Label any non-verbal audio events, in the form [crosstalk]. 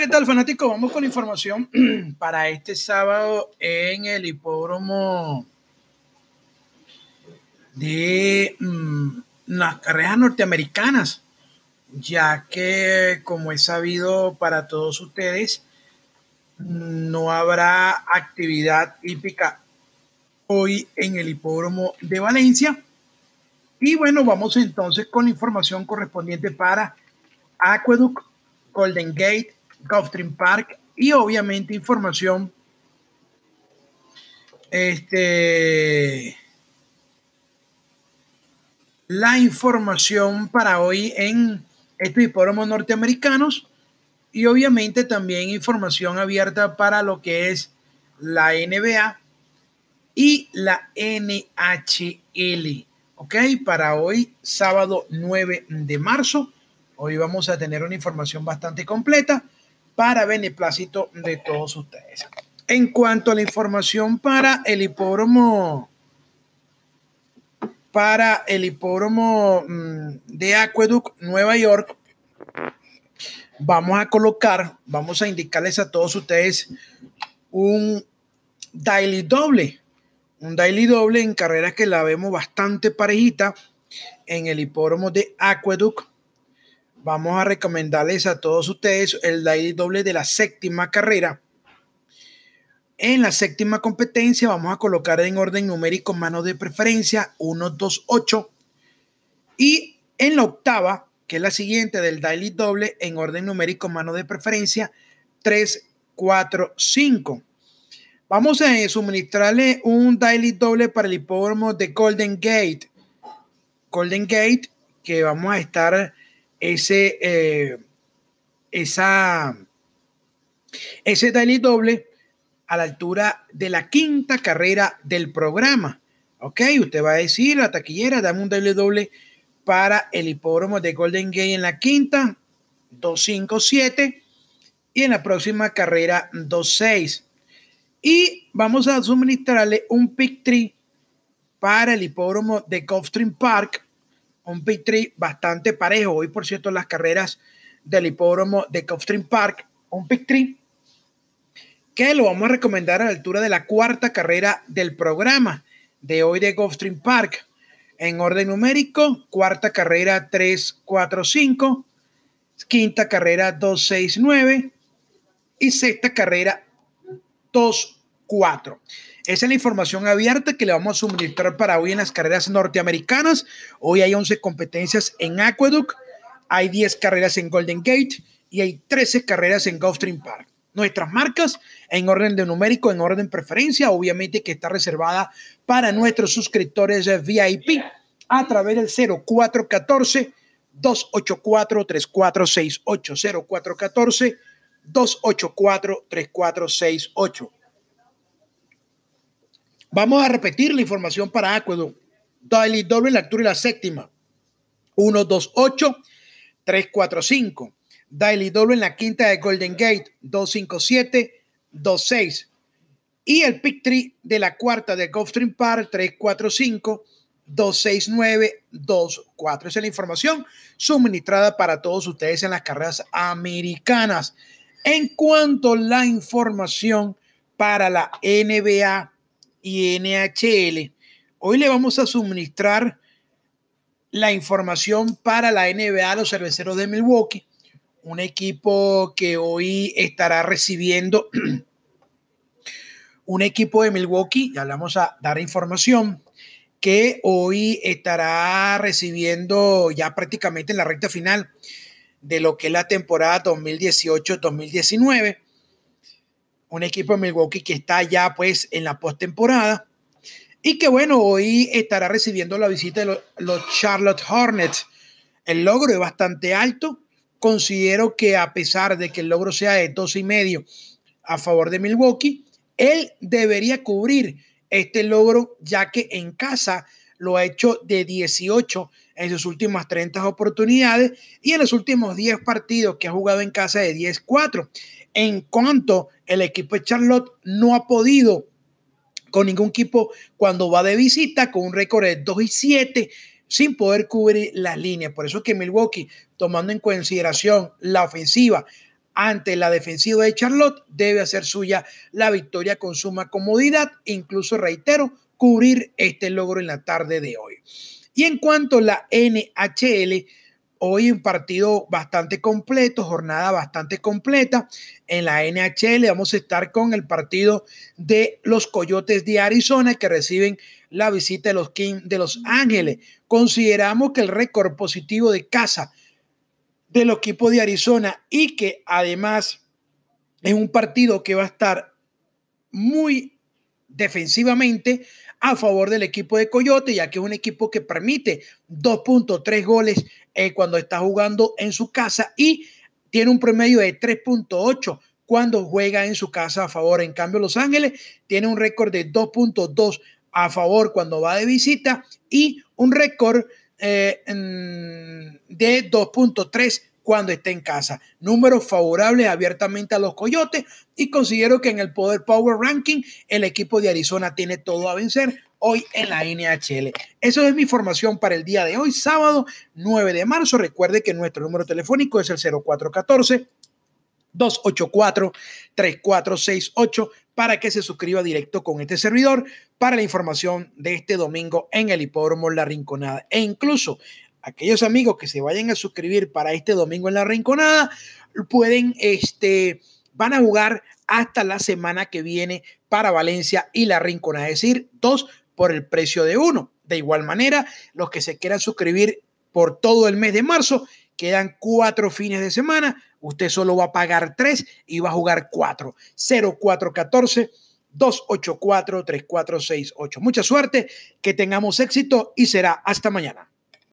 ¿qué tal fanático? Vamos con información [clears throat] para este sábado en el hipódromo de mm, las carreras norteamericanas, ya que como es sabido para todos ustedes, no habrá actividad hípica hoy en el hipódromo de Valencia. Y bueno, vamos entonces con información correspondiente para Aqueduct, Golden Gate, Gulfstream Park y obviamente información este la información para hoy en estos hipódromos norteamericanos y obviamente también información abierta para lo que es la NBA y la NHL. Ok, para hoy, sábado 9 de marzo. Hoy vamos a tener una información bastante completa para beneplácito de todos ustedes. En cuanto a la información para el hipódromo, para el hipódromo mm, de Aqueduct, Nueva York, vamos a colocar, vamos a indicarles a todos ustedes un daily doble, un daily doble en carreras que la vemos bastante parejita en el hipódromo de Aqueduct vamos a recomendarles a todos ustedes el daily doble de la séptima carrera. En la séptima competencia vamos a colocar en orden numérico mano de preferencia 1, 2, 8. Y en la octava, que es la siguiente del daily doble, en orden numérico mano de preferencia 3, 4, 5. Vamos a suministrarle un daily doble para el hipódromo de Golden Gate. Golden Gate, que vamos a estar ese, eh, esa, ese daily doble a la altura de la quinta carrera del programa. Ok, usted va a decir, la taquillera, dame un daily doble para el hipódromo de Golden Gate en la quinta, 257, y en la próxima carrera 26. Y vamos a suministrarle un pick tree para el hipódromo de Gulfstream Park un pick tree bastante parejo. Hoy, por cierto, las carreras del hipódromo de Gulfstream Park, un pick tree que lo vamos a recomendar a la altura de la cuarta carrera del programa de hoy de Gulfstream Park. En orden numérico, cuarta carrera 3, 4, 5, quinta carrera 2, 6, 9 y sexta carrera 2, 4. Esa es la información abierta que le vamos a suministrar para hoy en las carreras norteamericanas. Hoy hay 11 competencias en Aqueduct, hay 10 carreras en Golden Gate y hay 13 carreras en Gulfstream Park. Nuestras marcas en orden de numérico, en orden preferencia, obviamente que está reservada para nuestros suscriptores VIP a través del 0414 284 3468 0414 284 3468 Vamos a repetir la información para Aqueduct. Daily doble la altura y la séptima. 1, 2, 8, 3, 4, 5. Daily doble en la quinta de Golden Gate. 2, 5, 7, 2, 6. Y el pick tree de la cuarta de Gulfstream Park. 3, 4, 5, 2, 6, 9, 2, 4. Esa es la información suministrada para todos ustedes en las carreras americanas. En cuanto a la información para la NBA y NHL. Hoy le vamos a suministrar la información para la NBA, los cerveceros de Milwaukee, un equipo que hoy estará recibiendo [clears throat] un equipo de Milwaukee, ya le vamos a dar información, que hoy estará recibiendo ya prácticamente en la recta final de lo que es la temporada 2018-2019 un equipo de Milwaukee que está ya pues en la postemporada y que bueno, hoy estará recibiendo la visita de los, Charlotte Hornets. El logro es bastante alto. Considero que a pesar de que el logro sea de dos y medio a favor de Milwaukee, él debería cubrir este logro ya que en casa lo ha hecho de 18 en sus últimas 30 oportunidades y en los últimos 10 partidos que ha jugado en casa de 10-4 en cuanto el equipo de Charlotte no ha podido con ningún equipo cuando va de visita con un récord de 2 y 7 sin poder cubrir las líneas. Por eso es que Milwaukee, tomando en consideración la ofensiva, ante la defensiva de Charlotte, debe hacer suya la victoria con suma comodidad, incluso reitero, cubrir este logro en la tarde de hoy. Y en cuanto a la NHL, hoy un partido bastante completo, jornada bastante completa. En la NHL vamos a estar con el partido de los Coyotes de Arizona que reciben la visita de los Kings de Los Ángeles. Consideramos que el récord positivo de casa del equipo de Arizona y que además es un partido que va a estar muy defensivamente a favor del equipo de Coyote, ya que es un equipo que permite 2.3 goles eh, cuando está jugando en su casa y tiene un promedio de 3.8 cuando juega en su casa a favor. En cambio, Los Ángeles tiene un récord de 2.2 a favor cuando va de visita y un récord eh, de 2.3 cuando esté en casa. Números favorables abiertamente a los Coyotes y considero que en el Poder Power Ranking el equipo de Arizona tiene todo a vencer hoy en la NHL. Eso es mi información para el día de hoy, sábado 9 de marzo. Recuerde que nuestro número telefónico es el 0414 284-3468 para que se suscriba directo con este servidor para la información de este domingo en el hipódromo La Rinconada. E incluso aquellos amigos que se vayan a suscribir para este domingo en La Rinconada pueden, este, van a jugar hasta la semana que viene para Valencia y La Rinconada, es decir, dos por el precio de uno. De igual manera, los que se quieran suscribir por todo el mes de marzo, quedan cuatro fines de semana, usted solo va a pagar tres y va a jugar cuatro. 0414 284 3468. Mucha suerte, que tengamos éxito y será hasta mañana.